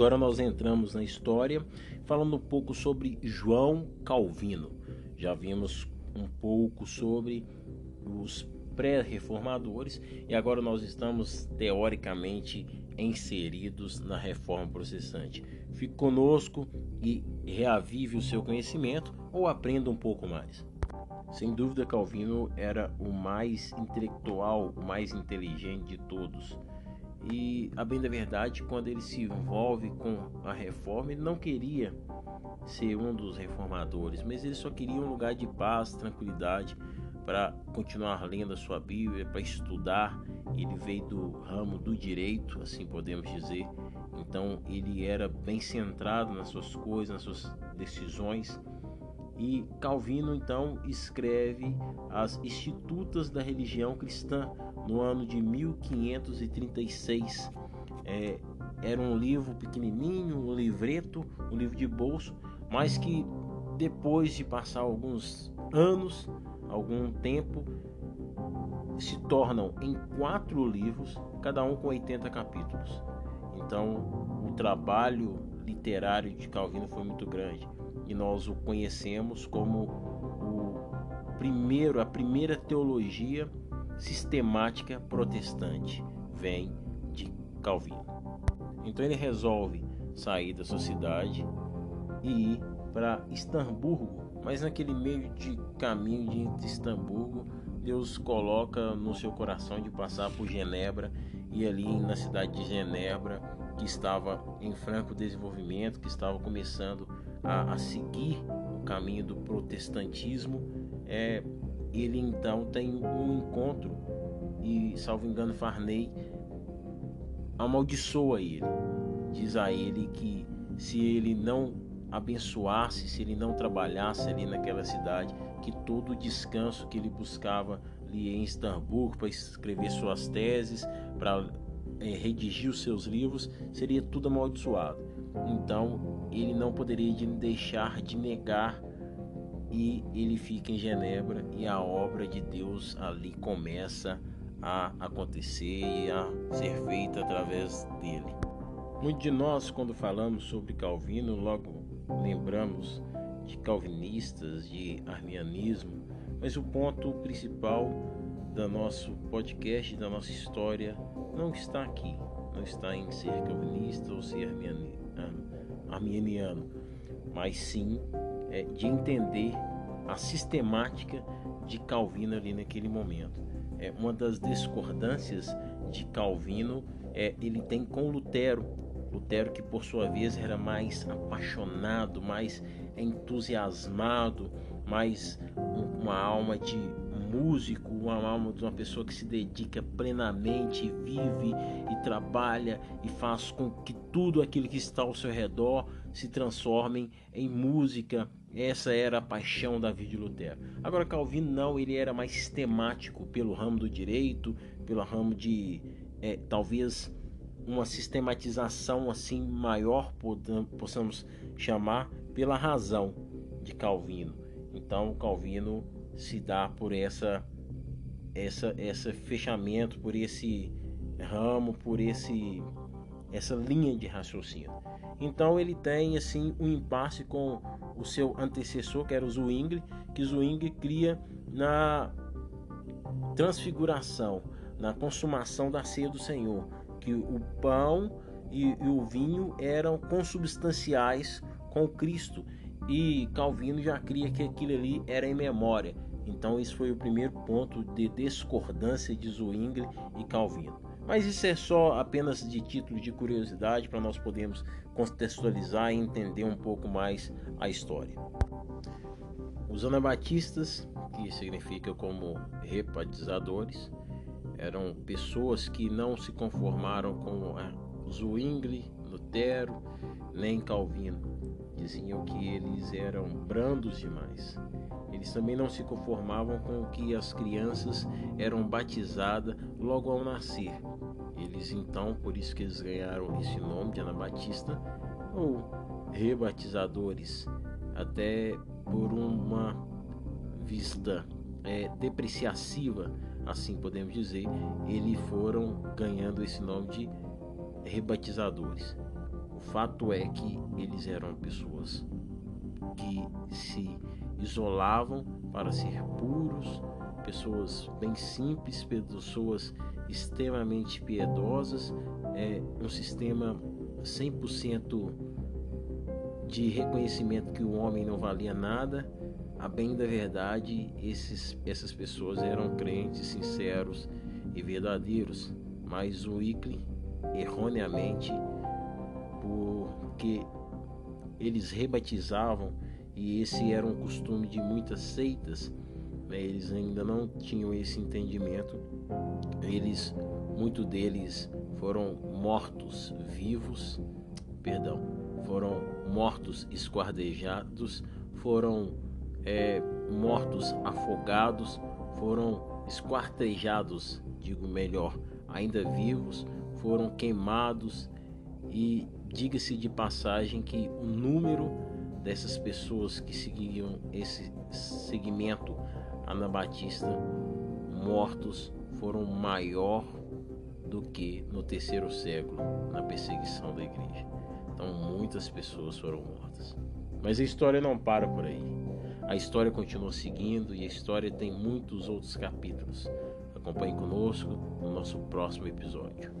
Agora nós entramos na história falando um pouco sobre João Calvino. Já vimos um pouco sobre os pré-reformadores e agora nós estamos teoricamente inseridos na reforma protestante. Fique conosco e reavive o seu conhecimento ou aprenda um pouco mais. Sem dúvida, Calvino era o mais intelectual, o mais inteligente de todos. E, a bem da verdade, quando ele se envolve com a reforma, ele não queria ser um dos reformadores, mas ele só queria um lugar de paz, tranquilidade, para continuar lendo a sua Bíblia, para estudar. Ele veio do ramo do direito, assim podemos dizer. Então ele era bem centrado nas suas coisas, nas suas decisões. E Calvino então escreve as Institutas da Religião Cristã no ano de 1536. É, era um livro pequenininho, um livreto, um livro de bolso, mas que depois de passar alguns anos algum tempo, se tornam em quatro livros, cada um com 80 capítulos. Então, o trabalho literário de Calvino foi muito grande e nós o conhecemos como o primeiro, a primeira teologia sistemática protestante vem de Calvino. Então ele resolve sair da sua cidade e ir para Estamburgo mas naquele meio de caminho de Istambul, Deus coloca no seu coração de passar por Genebra e ali na cidade de Genebra, que estava em franco desenvolvimento, que estava começando a, a seguir o caminho do protestantismo, é, ele então tem um encontro e, salvo engano, Farney amaldiçoa ele. Diz a ele que se ele não abençoasse, se ele não trabalhasse ali naquela cidade, que todo o descanso que ele buscava ali em Istambul para escrever suas teses, para é, redigir os seus livros, seria tudo amaldiçoado. Então ele não poderia deixar de negar e ele fica em Genebra e a obra de Deus ali começa a acontecer e a ser feita através dele. Muitos de nós, quando falamos sobre Calvino, logo lembramos de calvinistas, de arminianismo, mas o ponto principal do nosso podcast, da nossa história, não está aqui. Não está em ser calvinista ou ser arminiano, mas sim é, de entender a sistemática de Calvino ali naquele momento. É, uma das discordâncias de Calvino é ele tem com Lutero Lutero, que por sua vez era mais apaixonado, mais entusiasmado, mais uma alma de músico, uma alma de uma pessoa que se dedica plenamente, vive e trabalha e faz com que tudo aquilo que está ao seu redor se transforme em música. Essa era a paixão da vida de Lutero. Agora Calvino não, ele era mais sistemático pelo ramo do direito, pelo ramo de é, talvez uma sistematização assim maior, possamos chamar, pela razão de Calvino. Então, Calvino se dá por essa essa esse fechamento, por esse ramo, por esse essa linha de raciocínio. Então ele tem assim um impasse com o seu antecessor, que era o Zwingli, que Zwingli cria na transfiguração, na consumação da ceia do Senhor, que o pão e, e o vinho eram consubstanciais com Cristo. E Calvino já cria que aquilo ali era em memória. Então, isso foi o primeiro ponto de discordância de Zwingli e Calvino. Mas isso é só apenas de título de curiosidade para nós podermos contextualizar e entender um pouco mais a história. Os anabatistas, que significa como rebatizadores, eram pessoas que não se conformaram com Zwingli, Lutero, nem Calvino. Diziam que eles eram brandos demais. Eles também não se conformavam com que as crianças eram batizadas logo ao nascer. Eles então, por isso que eles ganharam esse nome de Anabatista ou rebatizadores, até por uma vista é, depreciativa assim podemos dizer, eles foram ganhando esse nome de rebatizadores. o fato é que eles eram pessoas que se isolavam para ser puros, pessoas bem simples, pessoas extremamente piedosas, é um sistema 100% de reconhecimento que o homem não valia nada. A bem da verdade, esses, essas pessoas eram crentes sinceros e verdadeiros, mas o Wycliffe, erroneamente, porque eles rebatizavam e esse era um costume de muitas seitas, né? eles ainda não tinham esse entendimento. Eles, muito deles foram mortos vivos, perdão, foram mortos esquardejados, foram é, mortos afogados, foram esquartejados, digo melhor, ainda vivos, foram queimados e diga-se de passagem que o número dessas pessoas que seguiam esse segmento anabatista mortos foram maior do que no terceiro século na perseguição da igreja. Então muitas pessoas foram mortas. Mas a história não para por aí. A história continua seguindo e a história tem muitos outros capítulos. Acompanhe conosco no nosso próximo episódio.